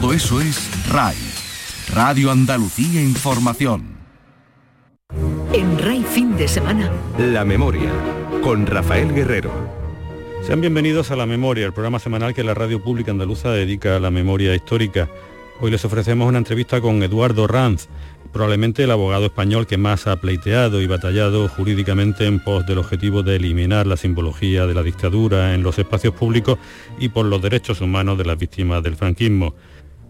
Todo eso es RAI, Radio Andalucía Información. En RAI fin de semana. La memoria, con Rafael Guerrero. Sean bienvenidos a La Memoria, el programa semanal que la Radio Pública Andaluza dedica a la memoria histórica. Hoy les ofrecemos una entrevista con Eduardo Ranz, probablemente el abogado español que más ha pleiteado y batallado jurídicamente en pos del objetivo de eliminar la simbología de la dictadura en los espacios públicos y por los derechos humanos de las víctimas del franquismo.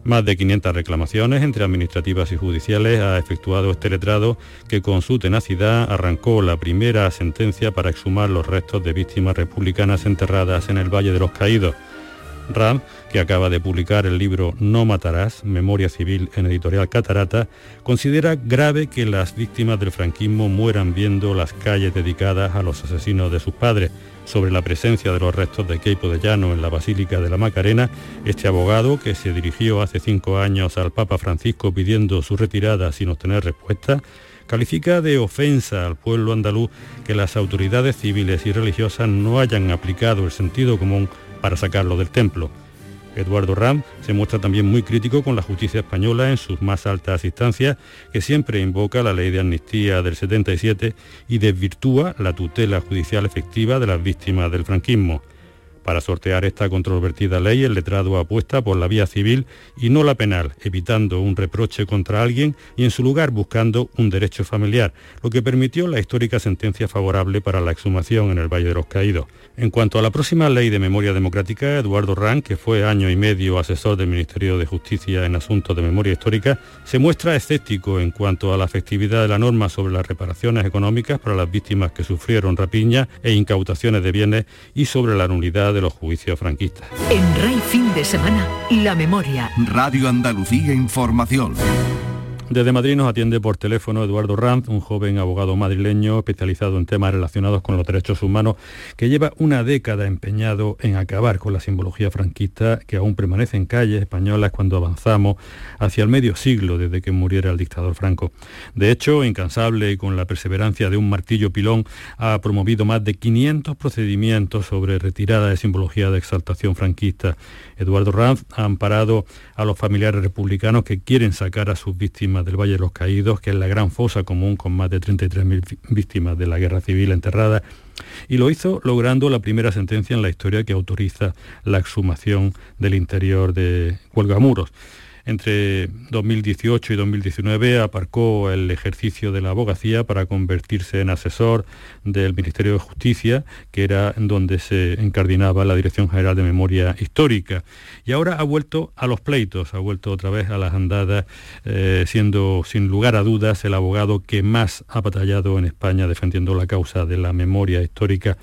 Más de 500 reclamaciones entre administrativas y judiciales ha efectuado este letrado que con su tenacidad arrancó la primera sentencia para exhumar los restos de víctimas republicanas enterradas en el Valle de los Caídos. Ram, que acaba de publicar el libro No matarás, Memoria Civil en editorial Catarata, considera grave que las víctimas del franquismo mueran viendo las calles dedicadas a los asesinos de sus padres. Sobre la presencia de los restos de Queipo de Llano en la Basílica de la Macarena, este abogado, que se dirigió hace cinco años al Papa Francisco pidiendo su retirada sin obtener respuesta, califica de ofensa al pueblo andaluz que las autoridades civiles y religiosas no hayan aplicado el sentido común para sacarlo del templo. Eduardo Ram se muestra también muy crítico con la justicia española en sus más altas instancias, que siempre invoca la ley de amnistía del 77 y desvirtúa la tutela judicial efectiva de las víctimas del franquismo. Para sortear esta controvertida ley, el letrado apuesta por la vía civil y no la penal, evitando un reproche contra alguien y en su lugar buscando un derecho familiar, lo que permitió la histórica sentencia favorable para la exhumación en el Valle de los Caídos. En cuanto a la próxima ley de memoria democrática, Eduardo Rank, que fue año y medio asesor del Ministerio de Justicia en asuntos de memoria histórica, se muestra escéptico en cuanto a la efectividad de la norma sobre las reparaciones económicas para las víctimas que sufrieron rapiña e incautaciones de bienes y sobre la nulidad los juicios franquistas. En RAI fin de semana, la memoria. Radio Andalucía Información. Desde Madrid nos atiende por teléfono Eduardo Ranz, un joven abogado madrileño especializado en temas relacionados con los derechos humanos, que lleva una década empeñado en acabar con la simbología franquista que aún permanece en calles españolas cuando avanzamos hacia el medio siglo desde que muriera el dictador Franco. De hecho, incansable y con la perseverancia de un martillo pilón, ha promovido más de 500 procedimientos sobre retirada de simbología de exaltación franquista. Eduardo Ranz ha amparado a los familiares republicanos que quieren sacar a sus víctimas del Valle de los Caídos, que es la gran fosa común con más de 33.000 víctimas de la guerra civil enterradas, y lo hizo logrando la primera sentencia en la historia que autoriza la exhumación del interior de Cuelgamuros. Entre 2018 y 2019 aparcó el ejercicio de la abogacía para convertirse en asesor del Ministerio de Justicia, que era donde se encardinaba la Dirección General de Memoria Histórica. Y ahora ha vuelto a los pleitos, ha vuelto otra vez a las andadas, eh, siendo sin lugar a dudas el abogado que más ha batallado en España defendiendo la causa de la memoria histórica.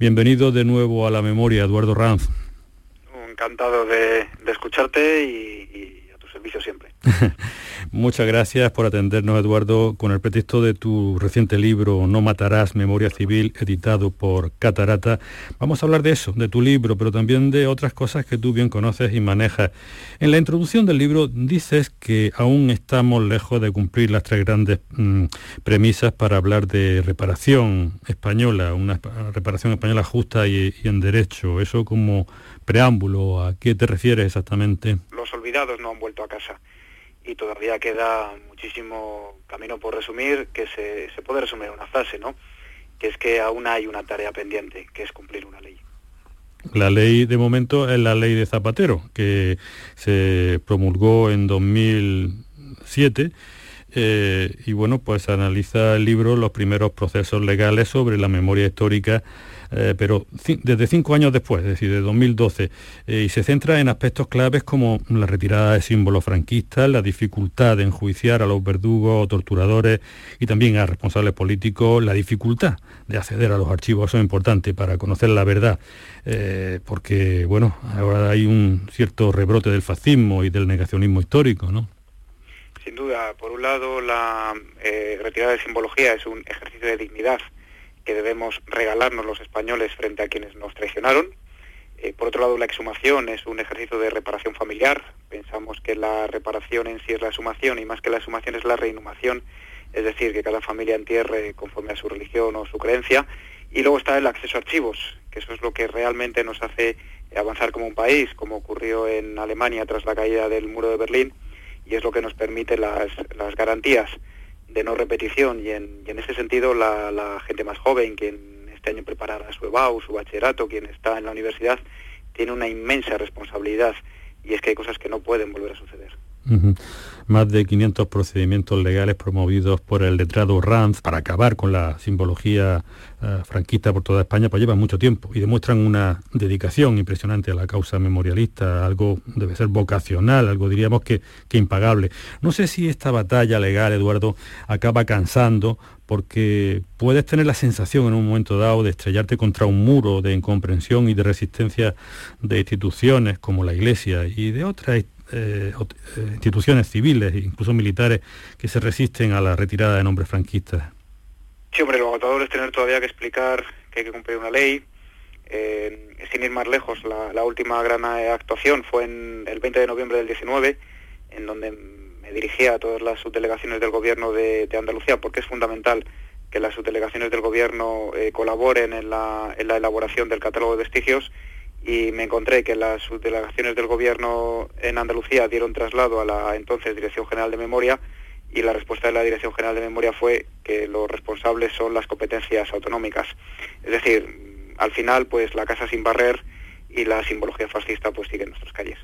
Bienvenido de nuevo a la memoria, Eduardo Ranz. Encantado de, escucharte y servicio siempre. Muchas gracias por atendernos, Eduardo, con el pretexto de tu reciente libro No matarás, Memoria Civil, editado por Catarata. Vamos a hablar de eso, de tu libro, pero también de otras cosas que tú bien conoces y manejas. En la introducción del libro dices que aún estamos lejos de cumplir las tres grandes mm, premisas para hablar de reparación española, una reparación española justa y, y en derecho. Eso como preámbulo, ¿a qué te refieres exactamente? Los olvidados no han vuelto a casa y todavía queda muchísimo camino por resumir, que se, se puede resumir en una frase, ¿no? Que es que aún hay una tarea pendiente, que es cumplir una ley. La ley de momento es la ley de Zapatero, que se promulgó en 2007 eh, y bueno, pues analiza el libro los primeros procesos legales sobre la memoria histórica eh, pero desde cinco años después, es decir, de 2012, eh, y se centra en aspectos claves como la retirada de símbolos franquistas, la dificultad de enjuiciar a los verdugos o torturadores y también a responsables políticos, la dificultad de acceder a los archivos, eso es importante para conocer la verdad, eh, porque bueno, ahora hay un cierto rebrote del fascismo y del negacionismo histórico, ¿no? Sin duda, por un lado, la retirada de simbología es un ejercicio de dignidad que debemos regalarnos los españoles frente a quienes nos traicionaron. Eh, por otro lado, la exhumación es un ejercicio de reparación familiar. Pensamos que la reparación en sí es la exhumación y más que la exhumación es la reinhumación, es decir, que cada familia entierre conforme a su religión o su creencia. Y luego está el acceso a archivos, que eso es lo que realmente nos hace avanzar como un país, como ocurrió en Alemania tras la caída del muro de Berlín, y es lo que nos permite las, las garantías de no repetición. Y en, ese sentido, la, la, gente más joven, quien este año preparará su EBAU, su bachillerato, quien está en la universidad, tiene una inmensa responsabilidad, y es que hay cosas que no pueden volver a suceder. Más de 500 procedimientos legales promovidos por el letrado Ranz para acabar con la simbología uh, franquista por toda España, pues llevan mucho tiempo y demuestran una dedicación impresionante a la causa memorialista, algo debe ser vocacional, algo diríamos que, que impagable. No sé si esta batalla legal, Eduardo, acaba cansando porque puedes tener la sensación en un momento dado de estrellarte contra un muro de incomprensión y de resistencia de instituciones como la Iglesia y de otras eh, instituciones civiles, incluso militares, que se resisten a la retirada de nombres franquistas. Sí, hombre, lo agotador es tener todavía que explicar que hay que cumplir una ley. Eh, sin ir más lejos, la, última gran actuación fue en el 20 de noviembre del 19, en donde me dirigía a todas las subdelegaciones del gobierno de, Andalucía, porque es fundamental que las subdelegaciones del gobierno eh, colaboren en la, en la elaboración del catálogo de vestigios y me encontré que las subdelegaciones del gobierno en Andalucía dieron traslado a la entonces Dirección General de Memoria y la respuesta de la Dirección General de Memoria fue que los responsables son las competencias autonómicas. Es decir, al final, pues la casa sin barrer y la simbología fascista pues sigue en nuestras calles.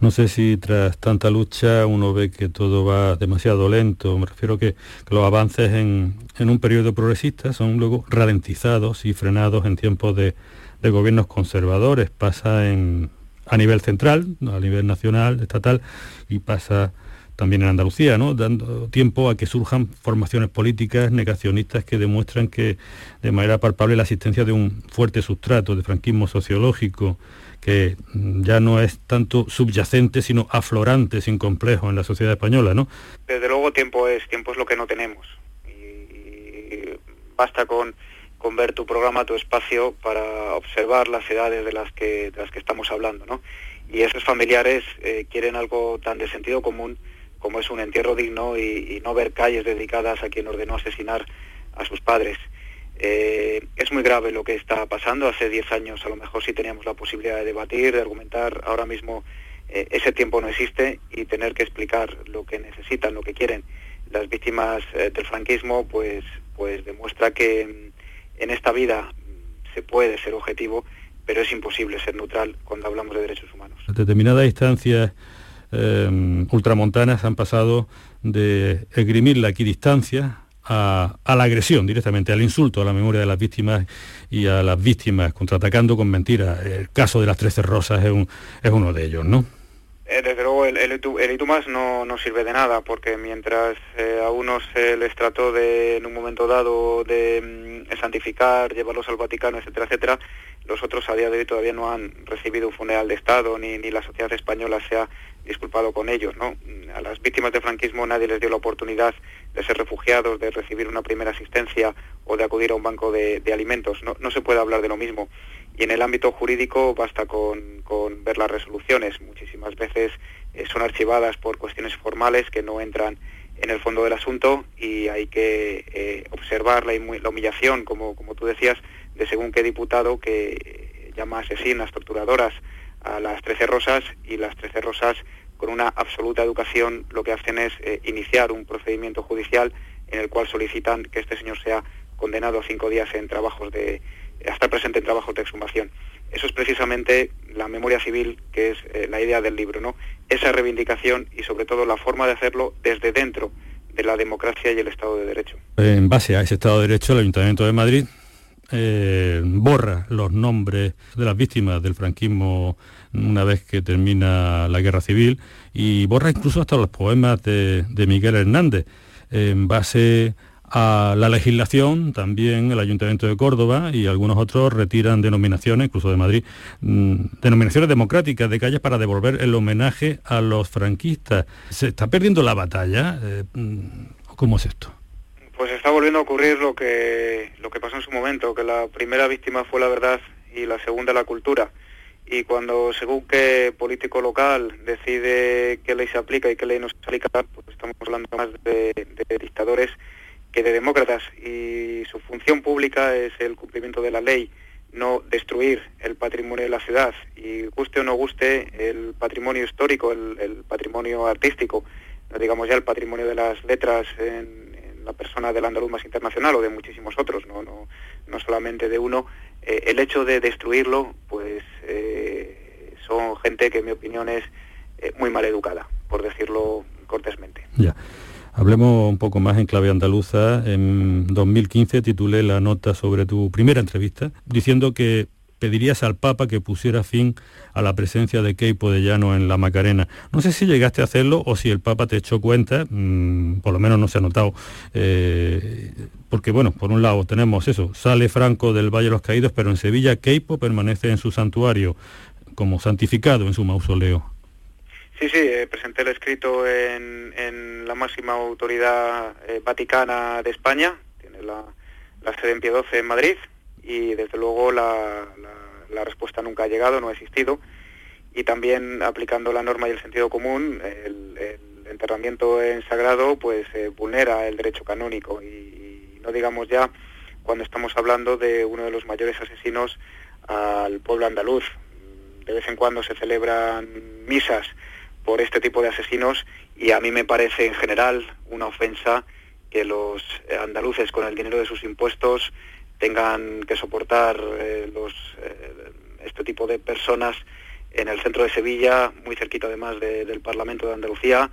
No sé si tras tanta lucha uno ve que todo va demasiado lento. Me refiero que, que los avances en, en un periodo progresista son luego ralentizados y frenados en tiempos de, de gobiernos conservadores, pasa en, a nivel central, a nivel nacional, estatal, y pasa también en Andalucía, ¿no? dando tiempo a que surjan formaciones políticas negacionistas que demuestran que de manera palpable la existencia de un fuerte sustrato de franquismo sociológico que ya no es tanto subyacente sino aflorante sin complejo en la sociedad española, ¿no? Desde luego tiempo es tiempo es lo que no tenemos basta con con ver tu programa, tu espacio, para observar las edades de las que, de las que estamos hablando, ¿no? Y esos familiares eh, quieren algo tan de sentido común como es un entierro digno y, no ver calles dedicadas a quien ordenó asesinar a sus padres. Eh, es muy grave lo que está pasando. Hace 10 años a lo mejor sí teníamos la posibilidad de debatir, de argumentar. Ahora mismo eh, ese tiempo no existe y tener que explicar lo que necesitan, lo que quieren las víctimas del franquismo, pues, pues demuestra que en esta vida se puede ser objetivo, pero es imposible ser neutral cuando hablamos de derechos humanos. A determinadas instancias eh, ultramontanas han pasado de esgrimir la equidistancia a, a, la agresión directamente, al insulto a la memoria de las víctimas y a las víctimas contraatacando con mentiras. El caso de las Trece Rosas es, un, es uno de ellos, ¿no? Eh, desde luego el, el, ITUMAS no, no, sirve de nada porque mientras eh, a unos se les trató de en un momento dado de mm, santificar, llevarlos al Vaticano, etcétera, etcétera, los otros a día de hoy todavía no han recibido un funeral de Estado ni, ni la sociedad española se ha disculpado con ellos, ¿no? A las víctimas del franquismo nadie les dio la oportunidad de ser refugiados, de recibir una primera asistencia o de acudir a un banco de, de alimentos. No, no se puede hablar de lo mismo. Y en el ámbito jurídico basta con, con ver las resoluciones. Muchísimas veces eh, son archivadas por cuestiones formales que no entran en el fondo del asunto y hay que eh, observar la, la humillación, como, como tú decías, de según qué diputado que eh, llama asesinas, torturadoras a las Trece Rosas y las Trece Rosas con una absoluta educación lo que hacen es iniciar un procedimiento judicial en el cual solicitan que este señor sea condenado a cinco días en trabajos de hasta presente en trabajos de exhumación. Eso es precisamente la memoria civil, que es eh, la idea del libro, ¿no? Esa reivindicación y sobre todo la forma de hacerlo desde dentro de la democracia y el Estado de Derecho. En base a ese Estado de Derecho, el Ayuntamiento de Madrid eh, borra los nombres de las víctimas del franquismo una vez que termina la guerra civil y borra incluso hasta los poemas de, de Miguel Hernández en base a la legislación, también el Ayuntamiento de Córdoba y algunos otros retiran denominaciones, incluso de Madrid, mmm, denominaciones democráticas de calles para devolver el homenaje a los franquistas. ¿Se está perdiendo la batalla? Eh, ¿Cómo es esto? Pues está volviendo a ocurrir lo que, lo que pasó en su momento, que la primera víctima fue la verdad y la segunda la cultura. Y cuando según qué político local decide qué ley se aplica y qué ley no se aplica, pues estamos hablando más de dictadores que de demócratas y su función pública es el cumplimiento de la ley no destruir el patrimonio de la ciudad y guste o no guste el patrimonio histórico, el, patrimonio artístico, digamos ya el patrimonio de las letras en, la persona del andaluz más internacional o de muchísimos otros, no, no, no solamente de uno, eh, el hecho de destruirlo, pues eh, son gente que en mi opinión es eh, muy mal educada, por decirlo cortésmente. Hablemos un poco más en clave andaluza. En 2015 titulé la nota sobre tu primera entrevista diciendo que pedirías al Papa que pusiera fin a la presencia de Keipo de Llano en la Macarena. No sé si llegaste a hacerlo o si el Papa te echó cuenta, mm, por lo menos no se ha notado, eh, porque bueno, por un lado tenemos eso, sale Franco del Valle de los Caídos, pero en Sevilla Keipo permanece en su santuario como santificado en su mausoleo. Sí, sí, eh, presenté el escrito en, la máxima autoridad eh, vaticana de España, tiene la, sede en Pie 12 en Madrid, y desde luego la, respuesta nunca ha llegado, no ha existido. Y también aplicando la norma y el sentido común, el, enterramiento en sagrado pues eh, vulnera el derecho canónico y, no digamos ya cuando estamos hablando de uno de los mayores asesinos al pueblo andaluz. De vez en cuando se celebran misas por este tipo de asesinos y a mí me parece en general una ofensa que los andaluces con el dinero de sus impuestos tengan que soportar eh, los, eh, este tipo de personas en el centro de Sevilla, muy cerquita además del Parlamento de Andalucía,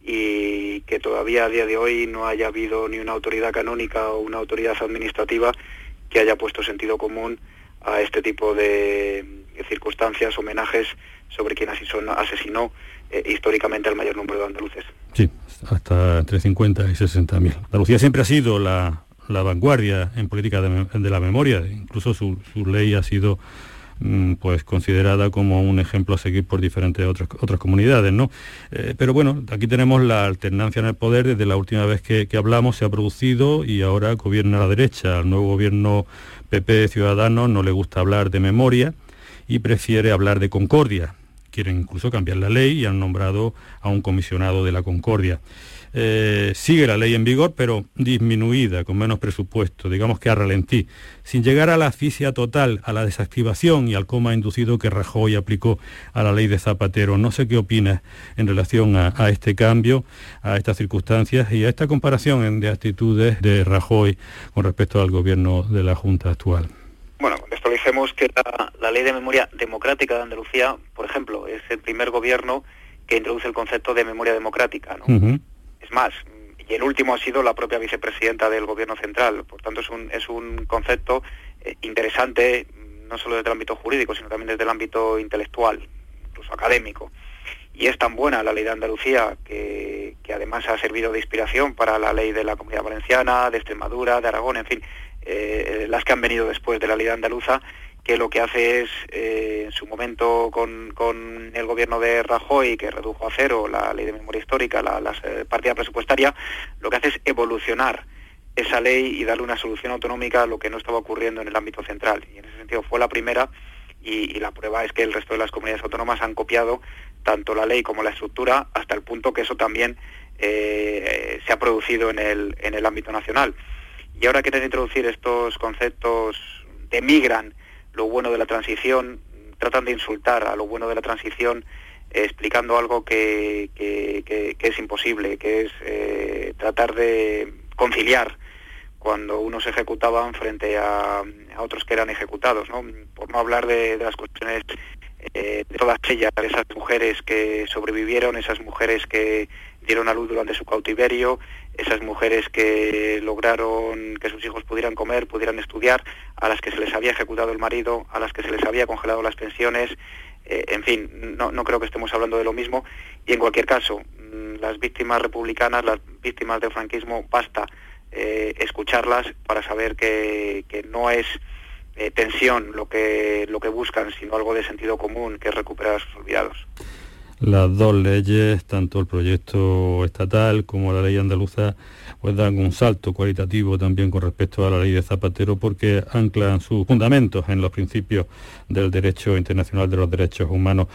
y que todavía a día de hoy no haya habido ni una autoridad canónica o una autoridad administrativa que haya puesto sentido común a este tipo de circunstancias, homenajes sobre quien asesinó eh, históricamente el mayor número de andaluces. Sí, hasta entre 50 y 60 mil. Andalucía siempre ha sido la, vanguardia en política de, la memoria, incluso su, ley ha sido mm, pues considerada como un ejemplo a seguir por diferentes otras, otras comunidades, ¿no? Eh, pero bueno, aquí tenemos la alternancia en el poder, desde la última vez que, que hablamos se ha producido y ahora gobierna la derecha, al nuevo gobierno PP Ciudadanos no le gusta hablar de memoria y prefiere hablar de concordia, quieren incluso cambiar la ley y han nombrado a un comisionado de la Concordia. Eh, sigue la ley en vigor, pero disminuida, con menos presupuesto, digamos que a ralentí, sin llegar a la asfixia total, a la desactivación y al coma inducido que Rajoy aplicó a la ley de Zapatero. No sé qué opinas en relación a, este cambio, a estas circunstancias y a esta comparación de actitudes de Rajoy con respecto al gobierno de la Junta actual. Bueno, contextualicemos que la, Ley de Memoria Democrática de Andalucía, por ejemplo, es el primer gobierno que introduce el concepto de memoria democrática. ¿no? Es más, y el último ha sido la propia vicepresidenta del Gobierno Central. Por tanto, es un, es un concepto eh, interesante, no solo desde el ámbito jurídico, sino también desde el ámbito intelectual, incluso académico. Y es tan buena la ley de Andalucía que, que además ha servido de inspiración para la ley de la Comunidad Valenciana, de Extremadura, de Aragón, en fin, eh, las que han venido después de la ley andaluza, que lo que hace es, eh, en su momento con, el gobierno de Rajoy, que redujo a cero la ley de memoria histórica, la, eh, partida presupuestaria, lo que hace es evolucionar esa ley y darle una solución autonómica a lo que no estaba ocurriendo en el ámbito central. Y en ese sentido fue la primera y, la prueba es que el resto de las comunidades autónomas han copiado tanto la ley como la estructura hasta el punto que eso también se ha producido en el, en el ámbito nacional. Y ahora quieren introducir estos conceptos, demigran lo bueno de la transición, tratan de insultar a lo bueno de la transición explicando algo que, es imposible, que es eh, tratar de conciliar cuando unos ejecutaban frente a, otros que eran ejecutados, ¿no? por no hablar de, las cuestiones eh, de todas ellas, esas mujeres que sobrevivieron, esas mujeres que dieron a luz durante su cautiverio, esas mujeres que lograron que sus hijos pudieran comer, pudieran estudiar, a las que se les había ejecutado el marido, a las que se les había congelado las pensiones, eh, en fin, no, creo que estemos hablando de lo mismo. Y en cualquier caso, mm, las víctimas republicanas, las víctimas del franquismo, basta eh, escucharlas para saber que, no es eh, tensión lo que, lo que buscan, sino algo de sentido común, que es recuperar a sus olvidados. Las dos leyes, tanto el proyecto estatal como la ley andaluza, pues dan un salto cualitativo también con respecto a la ley de Zapatero porque anclan sus fundamentos en los principios del derecho internacional de los derechos humanos.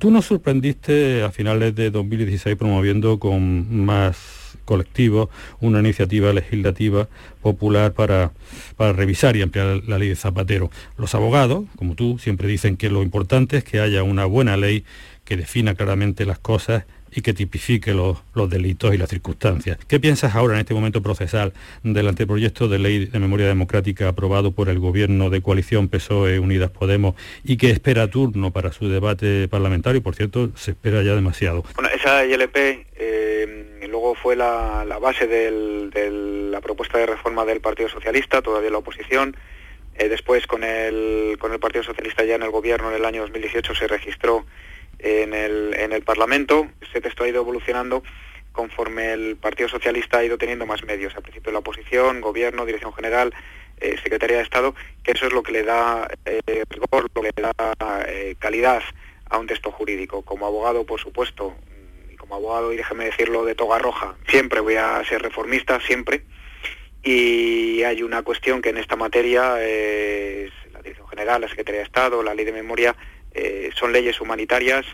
Tú nos sorprendiste a finales de 2016 promoviendo con más colectivos, una iniciativa legislativa popular para, para revisar y ampliar la ley de Zapatero. Los abogados, como tú, siempre dicen que lo importante es que haya una buena ley que defina claramente las cosas y que tipifique los, delitos y las circunstancias. ¿Qué piensas ahora en este momento procesal del anteproyecto de ley de memoria democrática aprobado por el gobierno de coalición PSOE Unidas Podemos y que espera turno para su debate parlamentario? Por cierto, se espera ya demasiado. Bueno, esa ILP eh, luego fue la, base de la propuesta de reforma del Partido Socialista, todavía la oposición. Eh, después con el, con el Partido Socialista ya en el gobierno en el año 2018 se registró en el, en el Parlamento. Ese texto ha ido evolucionando conforme el Partido Socialista ha ido teniendo más medios. Al principio la oposición, gobierno, dirección general, eh, Secretaría de Estado, que eso es lo que le da eh, rigor, lo que le da eh, calidad a un texto jurídico. Como abogado, por supuesto, y como abogado, y déjeme decirlo de toga roja, siempre voy a ser reformista, siempre. Y hay una cuestión que en esta materia es la Dirección General, la Secretaría de Estado, la Ley de Memoria, eh, son leyes humanitarias,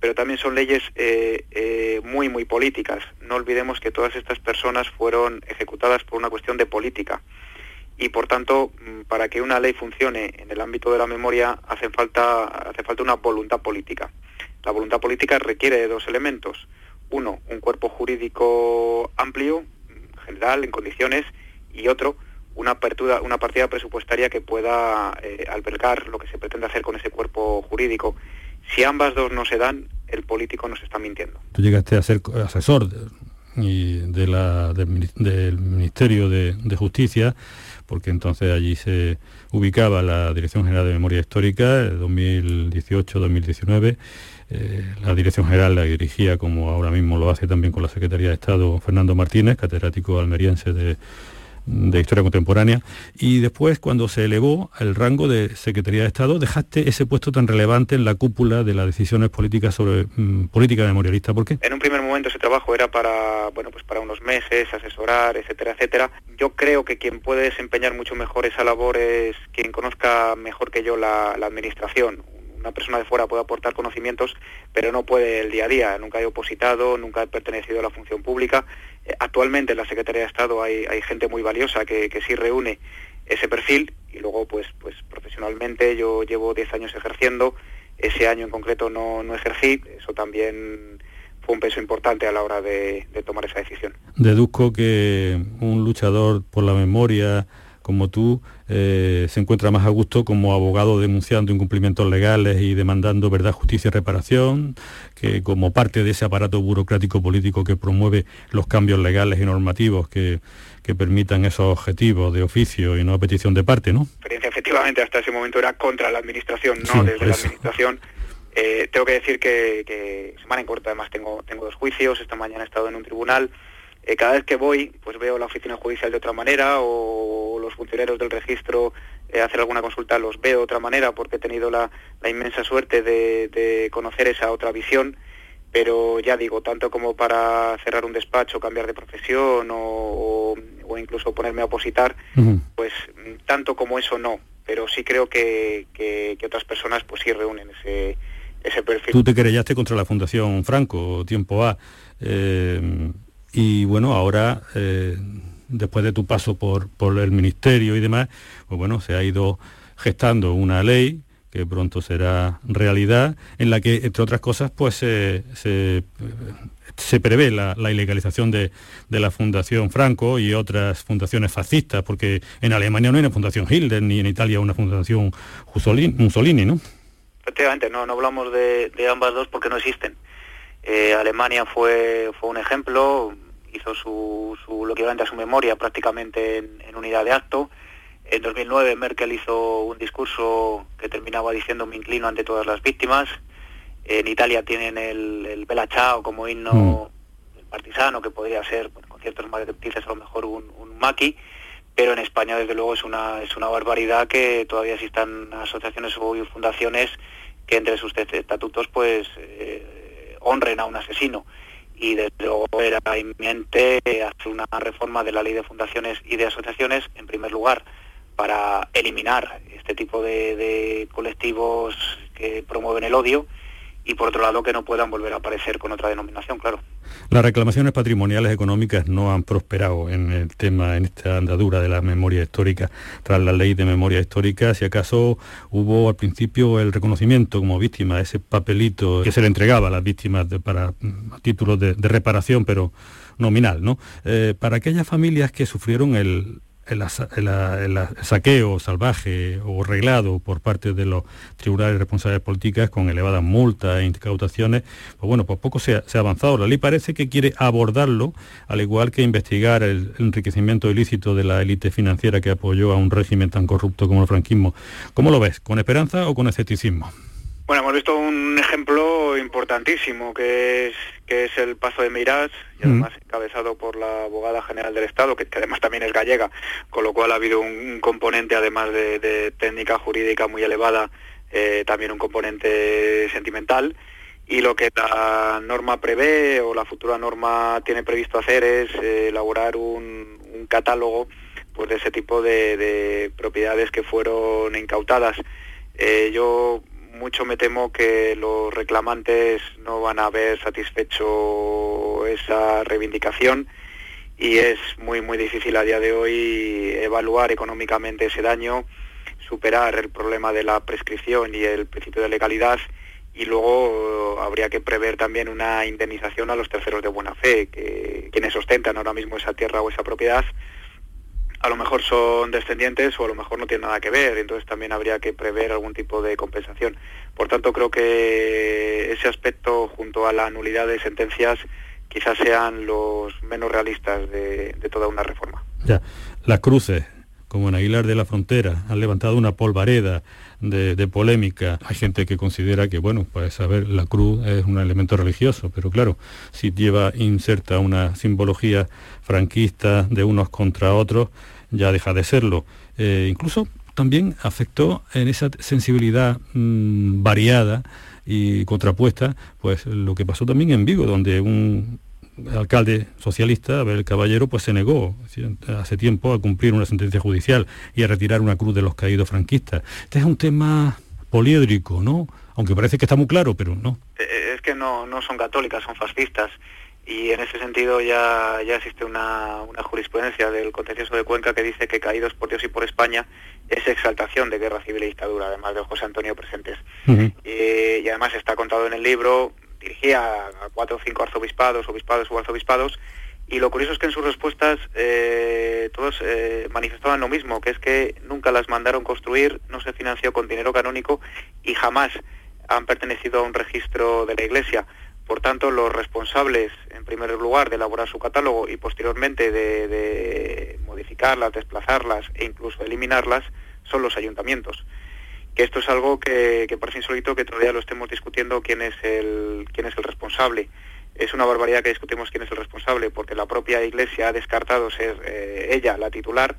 pero también son leyes eh, eh, muy, muy políticas. No olvidemos que todas estas personas fueron ejecutadas por una cuestión de política. Y por tanto, mm, para que una ley funcione en el ámbito de la memoria hace falta, hace falta una voluntad política. La voluntad política requiere de dos elementos. Uno, un cuerpo jurídico amplio, general, en condiciones, y otro, una apertura, una partida presupuestaria que pueda eh, albergar lo que se pretende hacer con ese cuerpo jurídico. Si ambas dos no se dan, el político nos está mintiendo. Tú llegaste a ser asesor del Ministerio de, Justicia, porque entonces allí se ubicaba la Dirección General de Memoria Histórica, 2018-2019. Eh, la Dirección General la dirigía, como ahora mismo lo hace también con la Secretaría de Estado, Fernando Martínez, catedrático almeriense de, de Historia Contemporánea, y después cuando se elevó al rango de Secretaría de Estado, dejaste ese puesto tan relevante en la cúpula de las decisiones políticas sobre mm, política memorialista. ¿Por qué? En un primer momento ese trabajo era para, bueno, pues para unos meses, asesorar, etcétera, etcétera. Yo creo que quien puede desempeñar mucho mejor esa labor es quien conozca mejor que yo la, la administración una persona de fuera puede aportar conocimientos, pero no puede el día a día. Nunca he opositado, nunca he pertenecido a la función pública. Eh, actualmente en la Secretaría de Estado hay, gente muy valiosa que, sí reúne ese perfil y luego pues, pues profesionalmente yo llevo 10 años ejerciendo, ese año en concreto no, no ejercí, eso también fue un peso importante a la hora de tomar esa decisión. Deduzco que un luchador por la memoria, como tú, eh, se encuentra más a gusto como abogado denunciando incumplimientos legales y demandando verdad, justicia y reparación, que como parte de ese aparato burocrático político que promueve los cambios legales y normativos que, permitan esos objetivos de oficio y no a petición de parte, ¿no? Efectivamente, hasta ese momento era contra la administración, no desde la administración. Eh, tengo que decir que, que, semana en corto, además tengo, tengo dos juicios, esta mañana he estado en un tribunal, eh, cada vez que voy, pues veo la oficina judicial de otra manera o los funcionarios del registro eh, hacer alguna consulta los veo de otra manera porque he tenido la, inmensa suerte de, conocer esa otra visión. Pero ya digo, tanto como para cerrar un despacho, cambiar de profesión o, incluso ponerme a opositar, pues tanto como eso no. Pero sí creo que, otras personas pues sí reúnen ese, ese perfil. Tú te querellaste contra la Fundación Franco, tiempo A. Eh, y bueno, ahora, eh, después de tu paso por, por el ministerio y demás, pues bueno, se ha ido gestando una ley que pronto será realidad, en la que, entre otras cosas, pues se, se, prevé la, ilegalización de, de, la Fundación Franco y otras fundaciones fascistas, porque en Alemania no hay una Fundación Hitler, ni en Italia una Fundación Mussolini, ¿no? Efectivamente, no, no hablamos de, ambas dos porque no existen. Eh, Alemania fue, fue un ejemplo, hizo su, lo que a su memoria prácticamente en, unidad de acto. En 2009 Merkel hizo un discurso que terminaba diciendo me inclino ante todas las víctimas. En Italia tienen el, el Bella Ciao como himno mm. partisano, que podría ser, con ciertos matices a lo mejor un, un maqui, pero en España desde luego es una, es una barbaridad que todavía existan asociaciones o fundaciones que entre sus estatutos pues eh, honren a un asesino y desde luego era inminente hacer una reforma de la ley de fundaciones y de asociaciones, en primer lugar, para eliminar este tipo de, colectivos que promueven el odio y por otro lado que no puedan volver a aparecer con otra denominación, claro. Las reclamaciones patrimoniales económicas no han prosperado en el tema, en esta andadura de la memoria histórica, tras la ley de memoria histórica, si acaso hubo al principio el reconocimiento como víctima, ese papelito que se le entregaba a las víctimas para títulos de, reparación, pero nominal, ¿no? Eh, para aquellas familias que sufrieron el, el, saqueo salvaje o reglado por parte de los tribunales responsables políticas con elevadas multas e incautaciones, pues bueno, pues poco se ha, avanzado. La ley parece que quiere abordarlo, al igual que investigar el enriquecimiento ilícito de la élite financiera que apoyó a un régimen tan corrupto como el franquismo. ¿Cómo lo ves? ¿Con esperanza o con escepticismo? Bueno, hemos visto un ejemplo importantísimo que es, que es el paso de Meirás, y además encabezado por la abogada general del Estado, que, además también es gallega, con lo cual ha habido un, componente, además de, técnica jurídica muy elevada, eh, también un componente sentimental. Y lo que la norma prevé o la futura norma tiene previsto hacer es eh, elaborar un, catálogo pues, de ese tipo de, propiedades que fueron incautadas. Eh, yo mucho me temo que los reclamantes no van a haber satisfecho esa reivindicación y es muy muy difícil a día de hoy evaluar económicamente ese daño, superar el problema de la prescripción y el principio de legalidad y luego habría que prever también una indemnización a los terceros de buena fe, que quienes ostentan ahora mismo esa tierra o esa propiedad a lo mejor son descendientes o a lo mejor no tienen nada que ver, entonces también habría que prever algún tipo de compensación. Por tanto, creo que ese aspecto, junto a la nulidad de sentencias, quizás sean los menos realistas de, toda una reforma. Ya, las cruces, como en Aguilar de la Frontera, han levantado una polvareda de, polémica. Hay gente que considera que, bueno, pues saber, la cruz es un elemento religioso, pero claro, si lleva inserta una simbología franquista de unos contra otros, ya deja de serlo. Eh, incluso también afectó en esa sensibilidad mm, variada y contrapuesta, pues lo que pasó también en Vigo, donde un alcalde socialista, Abel Caballero, pues se negó hace tiempo a cumplir una sentencia judicial y a retirar una cruz de los caídos franquistas. Este es un tema poliédrico, ¿no? Aunque parece que está muy claro, pero no. Eh, es que no, no son católicas, son fascistas y en ese sentido ya, ya existe una, jurisprudencia del contencioso de Cuenca que dice que caídos por Dios y por España es exaltación de guerra civil y dictadura, además de José Antonio Presentes. y, además está contado en el libro, dirigía a cuatro o cinco arzobispados, obispados o arzobispados, y lo curioso es que en sus respuestas eh, todos eh, manifestaban lo mismo, que es que nunca las mandaron construir, no se financió con dinero canónico y jamás han pertenecido a un registro de la Iglesia. Por tanto, los responsables, en primer lugar, de elaborar su catálogo y posteriormente de, modificarlas, desplazarlas e incluso eliminarlas, son los ayuntamientos. Que esto es algo que, parece insólito que todavía lo estemos discutiendo quién es el, quién es el responsable. Es una barbaridad que discutimos quién es el responsable, porque la propia Iglesia ha descartado ser eh, ella la titular,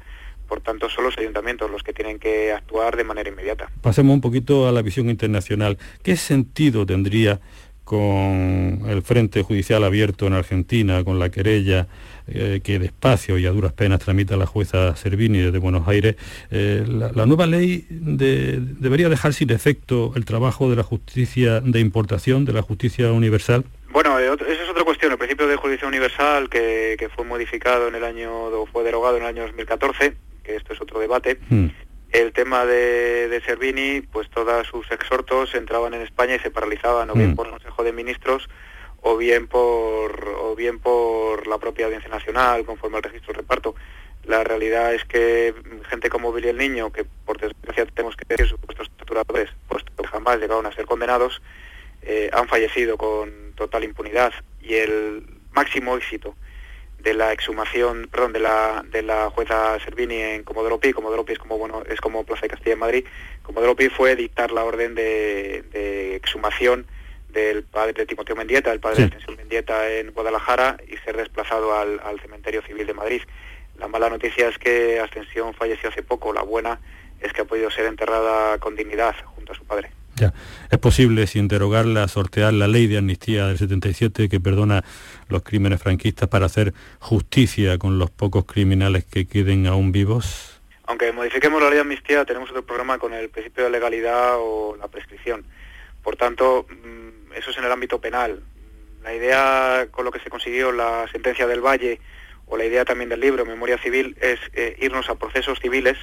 por tanto son los ayuntamientos los que tienen que actuar de manera inmediata. Pasemos un poquito a la visión internacional. ¿Qué sentido tendría con el Frente Judicial abierto en Argentina, con la querella eh, que despacio y a duras penas tramita la jueza Servini desde Buenos Aires, eh, la, nueva ley debería dejar sin efecto el trabajo de la justicia de importación, de la justicia universal. Bueno, eh, esa es otra cuestión. El principio de justicia universal que, fue modificado en el año, fue derogado en el año 2014, que esto es otro debate. Hmm el tema de, de, Servini, pues todos sus exhortos entraban en España y se paralizaban, o bien mm. por el Consejo de Ministros, o bien por, o bien por la propia Audiencia Nacional, conforme al registro de reparto. La realidad es que gente como Billy el Niño, que por desgracia tenemos que decir supuestos torturadores, pues jamás llegaron a ser condenados, eh, han fallecido con total impunidad. Y el máximo éxito de la exhumación, perdón, de la, de la jueza Servini en Comodoro Pi, Comodoro Pi es como, bueno, es como Plaza de Castilla en Madrid, Comodoro Pi fue dictar la orden de, exhumación del padre de Timoteo Mendieta, el padre de Extensión Mendieta en Guadalajara y ser desplazado al, al cementerio civil de Madrid. La mala noticia es que Ascensión falleció hace poco, la buena es que ha podido ser enterrada con dignidad junto a su padre. Es posible, sin derogarla, sortear la ley de amnistía del 77 que perdona los crímenes franquistas para hacer justicia con los pocos criminales que queden aún vivos? Aunque modifiquemos la ley de amnistía, tenemos otro programa con el principio de legalidad o la prescripción. Por tanto, mm, eso es en el ámbito penal. La idea con lo que se consiguió la sentencia del Valle o la idea también del libro Memoria Civil es eh, irnos a procesos civiles.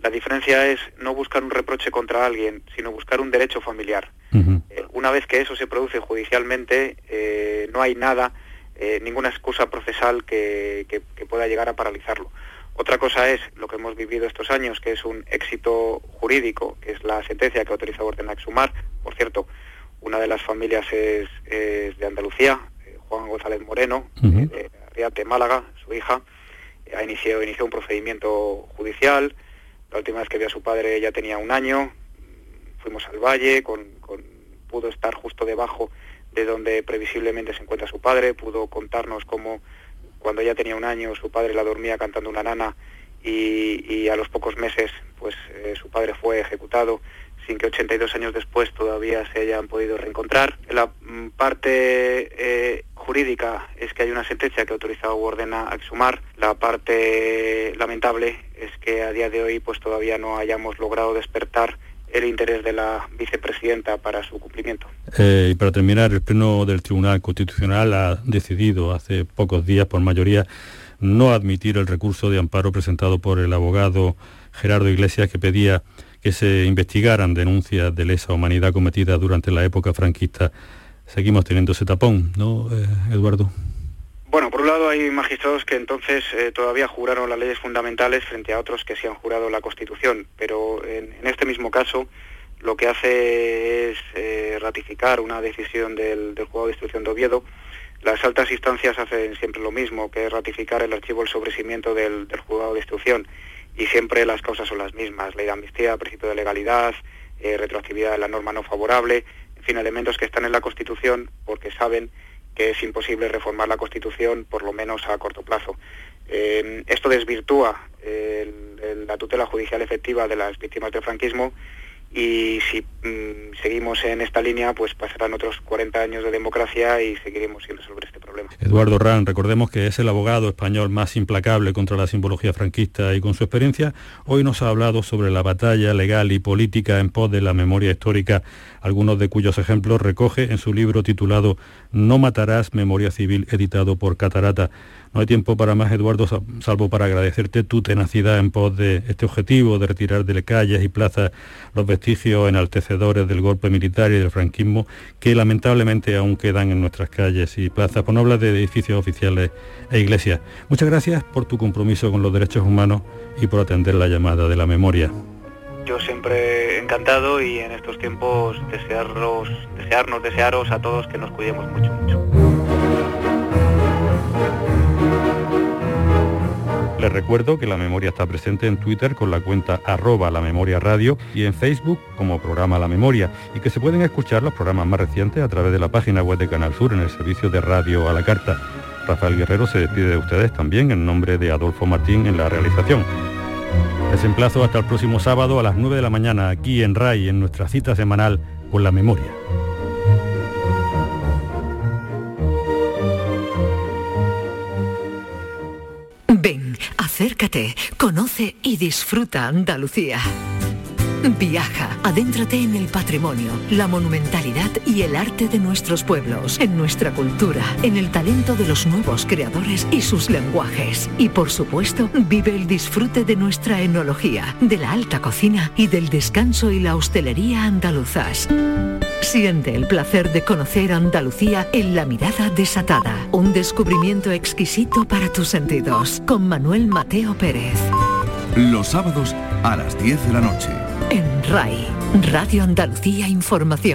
La diferencia es no buscar un reproche contra alguien, sino buscar un derecho familiar. Eh, una vez que eso se produce judicialmente, eh, no hay nada, ninguna excusa procesal que, pueda llegar a paralizarlo. Otra cosa es lo que hemos vivido estos años, que es un éxito jurídico, que es la sentencia que autoriza a Orden a exhumar. Por cierto, una de las familias es, de Andalucía, Juan González Moreno, de Málaga, su hija, ha iniciado, inició un procedimiento judicial. La última vez que vio a su padre ya tenía un año. Fuimos al valle, pudo estar justo debajo de donde previsiblemente se encuentra su padre, pudo contarnos cómo cuando ella tenía un año su padre la dormía cantando una nana y, a los pocos meses pues eh, su padre fue ejecutado sin que 82 años después todavía se hayan podido reencontrar. La mm, parte eh, jurídica es que hay una sentencia que autoriza o ordena a exhumar. La parte lamentable es que a día de hoy pues todavía no hayamos logrado despertar el interés de la vicepresidenta para su cumplimiento. Eh, y para terminar, el Pleno del Tribunal Constitucional ha decidido hace pocos días por mayoría no admitir el recurso de amparo presentado por el abogado Gerardo Iglesias que pedía que se investigaran denuncias de lesa humanidad cometidas durante la época franquista. Seguimos teniendo ese tapón, ¿no, eh, Eduardo? Bueno, por un lado hay magistrados que entonces eh, todavía juraron las leyes fundamentales frente a otros que sí han jurado la Constitución, pero en, este mismo caso lo que hace es eh, ratificar una decisión del, del de Instrucción de Oviedo. Las altas instancias hacen siempre lo mismo, que es ratificar el archivo del sobrecimiento del, del Juzgado de Instrucción y siempre las causas son las mismas, ley de amnistía, principio de legalidad, eh, retroactividad de la norma no favorable, en fin, elementos que están en la Constitución porque saben que es imposible reformar la Constitución por lo menos a corto plazo. Eh, esto desvirtúa la tutela judicial efectiva de las víctimas del franquismo y si mm, seguimos en esta línea, pues pasarán otros 40 años de democracia y seguiremos sin resolver este problema. Eduardo Ran, recordemos que es el abogado español más implacable contra la simbología franquista y con su experiencia hoy nos ha hablado sobre la batalla legal y política en pos de la memoria histórica, algunos de cuyos ejemplos recoge en su libro titulado No matarás, memoria civil, editado por Catarata. No hay tiempo para más, Eduardo, salvo para agradecerte tu tenacidad en pos de este objetivo de retirar de calles y plazas los vestigios enaltecedores del golpe militar y del franquismo que lamentablemente aún quedan en nuestras calles y plazas, por no hablar de edificios oficiales e iglesias. Muchas gracias por tu compromiso con los derechos humanos y por atender la llamada de la memoria. Yo siempre encantado y en estos tiempos desearnos, desearnos, desearos a todos que nos cuidemos mucho, mucho. Les recuerdo que la memoria está presente en Twitter con la cuenta arroba la memoria radio y en Facebook como programa La Memoria y que se pueden escuchar los programas más recientes a través de la página web de Canal Sur en el servicio de radio a la carta. Rafael Guerrero se despide de ustedes también en nombre de Adolfo Martín en la realización. Les emplazo hasta el próximo sábado a las 9 de la mañana aquí en RAI en nuestra cita semanal con la memoria. Acércate, conoce y disfruta Andalucía. Viaja, adéntrate en el patrimonio, la monumentalidad y el arte de nuestros pueblos, en nuestra cultura, en el talento de los nuevos creadores y sus lenguajes. Y por supuesto, vive el disfrute de nuestra enología, de la alta cocina y del descanso y la hostelería andaluzas. Siente el placer de conocer Andalucía en la mirada desatada. Un descubrimiento exquisito para tus sentidos. Con Manuel Mateo Pérez. Los sábados a las 10 de la noche. En RAI, Radio Andalucía Información.